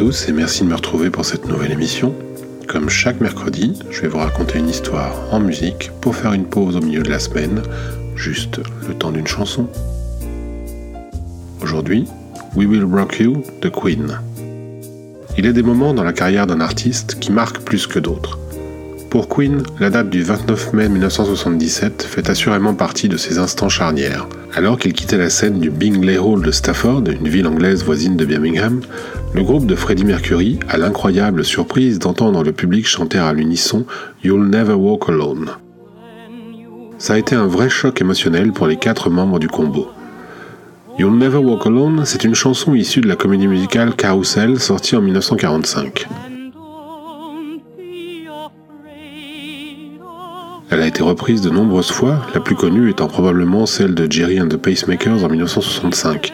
tous et merci de me retrouver pour cette nouvelle émission. Comme chaque mercredi, je vais vous raconter une histoire en musique pour faire une pause au milieu de la semaine, juste le temps d'une chanson. Aujourd'hui, We Will Rock You de Queen. Il y a des moments dans la carrière d'un artiste qui marquent plus que d'autres. Pour Queen, la date du 29 mai 1977 fait assurément partie de ces instants charnières. Alors qu'il quittait la scène du Bingley Hall de Stafford, une ville anglaise voisine de Birmingham, le groupe de Freddie Mercury a l'incroyable surprise d'entendre le public chanter à l'unisson You'll Never Walk Alone. Ça a été un vrai choc émotionnel pour les quatre membres du combo. You'll Never Walk Alone, c'est une chanson issue de la comédie musicale Carousel sortie en 1945. Elle a été reprise de nombreuses fois, la plus connue étant probablement celle de Jerry and the Pacemakers en 1965.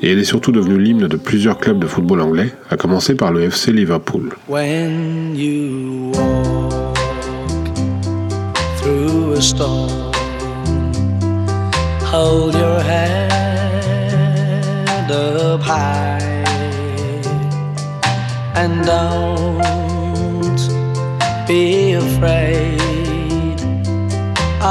Et elle est surtout devenue l'hymne de plusieurs clubs de football anglais, à commencer par le FC Liverpool. When you walk through a storm, hold your head up high and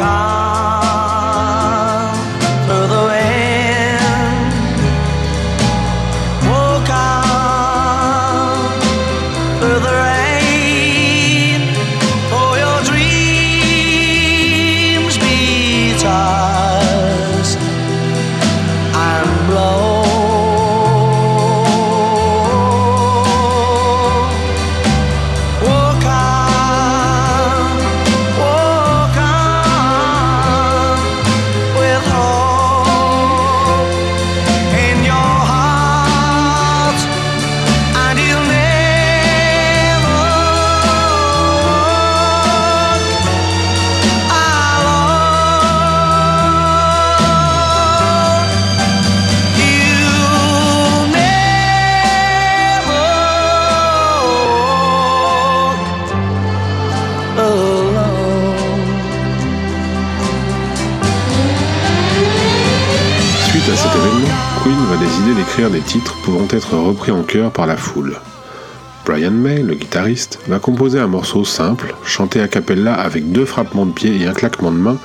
Walk Va décider d'écrire des titres pouvant être repris en chœur par la foule. Brian May, le guitariste, va composer un morceau simple, chanté a cappella avec deux frappements de pied et un claquement de main,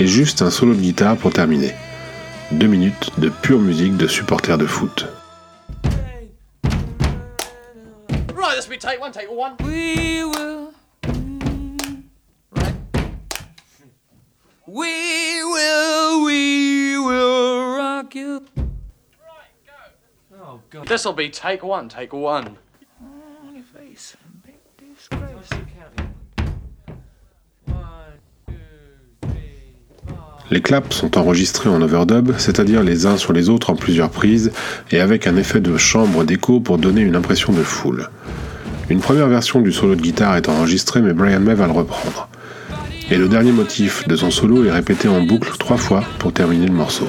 et juste un solo de guitare pour terminer. Deux minutes de pure musique de supporters de foot. Right, this will be take one, take one. We will. Right. We will, we God. This will be take one, take one. On your face. Big disgrace. One, two, three, four. Les claps sont enregistrés en overdub, c'est-à-dire les uns sur les autres en plusieurs prises, et avec un effet de chambre d'écho pour donner une impression de foule. Une première version du solo de guitare est enregistrée, mais Brian May va le reprendre. Et le dernier motif de son solo est répété en boucle trois fois pour terminer le morceau.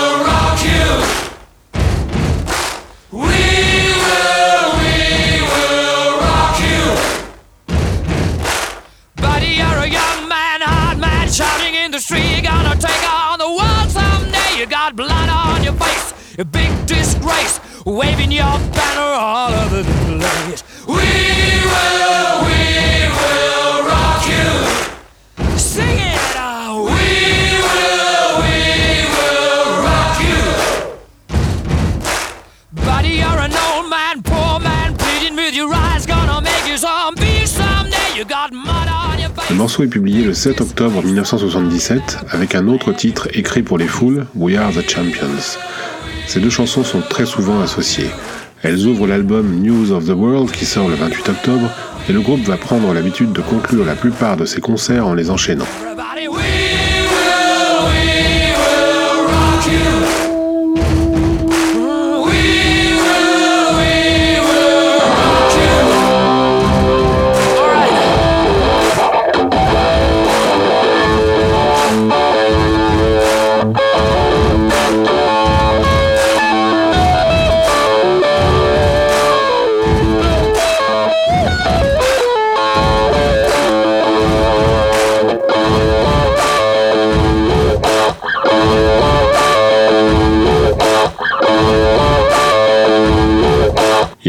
a big disgrace, waving your banner all over the place. We will, we will rock you. Sing it. Oh, we will, we will rock you. Buddy, you're an old man, poor man, pleading with your eyes, gonna make you zombie someday. You got mud on your face. Le morceau est publié le 7 octobre 1977 avec un autre titre écrit pour les foules, We Are the Champions. Ces deux chansons sont très souvent associées. Elles ouvrent l'album News of the World qui sort le 28 octobre et le groupe va prendre l'habitude de conclure la plupart de ses concerts en les enchaînant.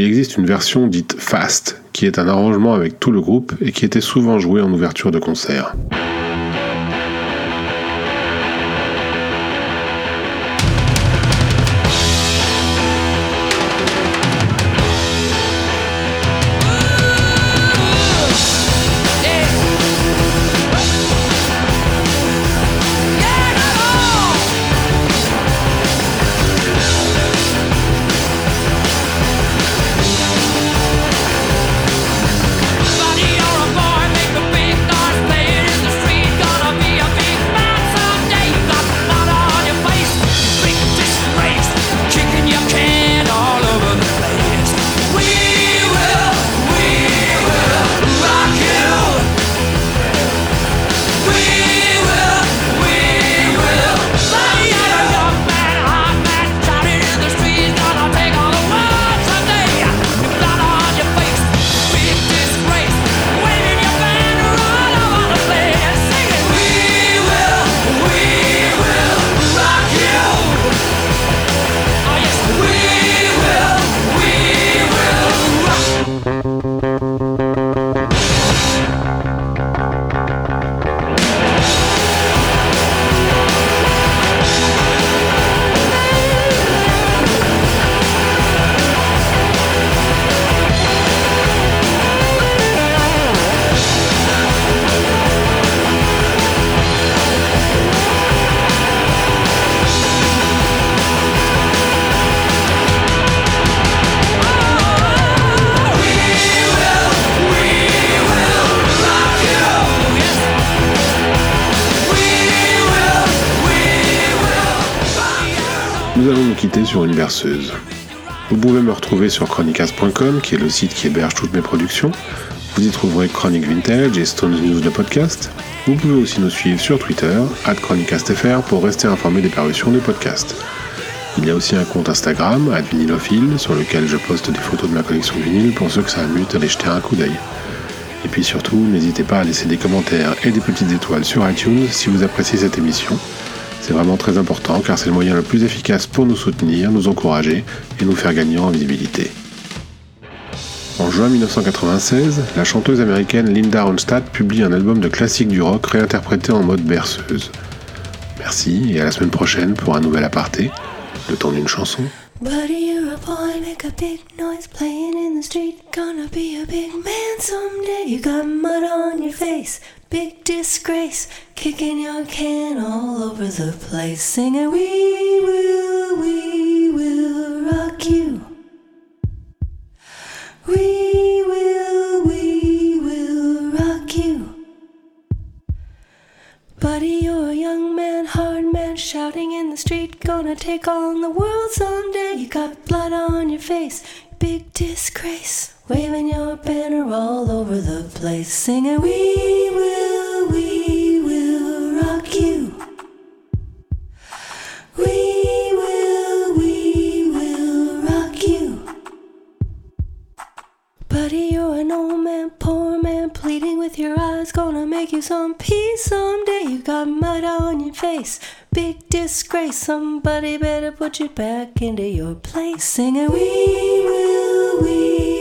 Il existe une version dite Fast, qui est un arrangement avec tout le groupe et qui était souvent jouée en ouverture de concert. Nous allons nous quitter sur une berceuse. Vous pouvez me retrouver sur chronicast.com, qui est le site qui héberge toutes mes productions. Vous y trouverez Chronic Vintage et Stones News le podcast. Vous pouvez aussi nous suivre sur Twitter, @chronicastfr, pour rester informé des parutions des podcasts. Il y a aussi un compte Instagram, @vinylophile, sur lequel je poste des photos de ma collection vinyle pour ceux que ça amuse d'aller jeter un coup d'œil. Et puis surtout, n'hésitez pas à laisser des commentaires et des petites étoiles sur iTunes si vous appréciez cette émission. C'est vraiment très important car c'est le moyen le plus efficace pour nous soutenir, nous encourager et nous faire gagner en visibilité. En juin 1996, la chanteuse américaine Linda Ronstadt publie un album de classiques du rock réinterprété en mode berceuse. Merci et à la semaine prochaine pour un nouvel aparté, le temps d'une chanson. Big disgrace, kicking your can all over the place, singing, We will, we will rock you. We will, we will rock you. Buddy, you're a young man, hard man, shouting in the street, gonna take on the world someday. You got blood on your face, big disgrace, waving your banner all over the place, singing, We will, we will rock you. We will, we will rock you. Buddy, you're an old man, poor man, pleading with your eyes, gonna make you some peace someday. You got mud on your face, big disgrace. Somebody better put you back into your place. Singing, We we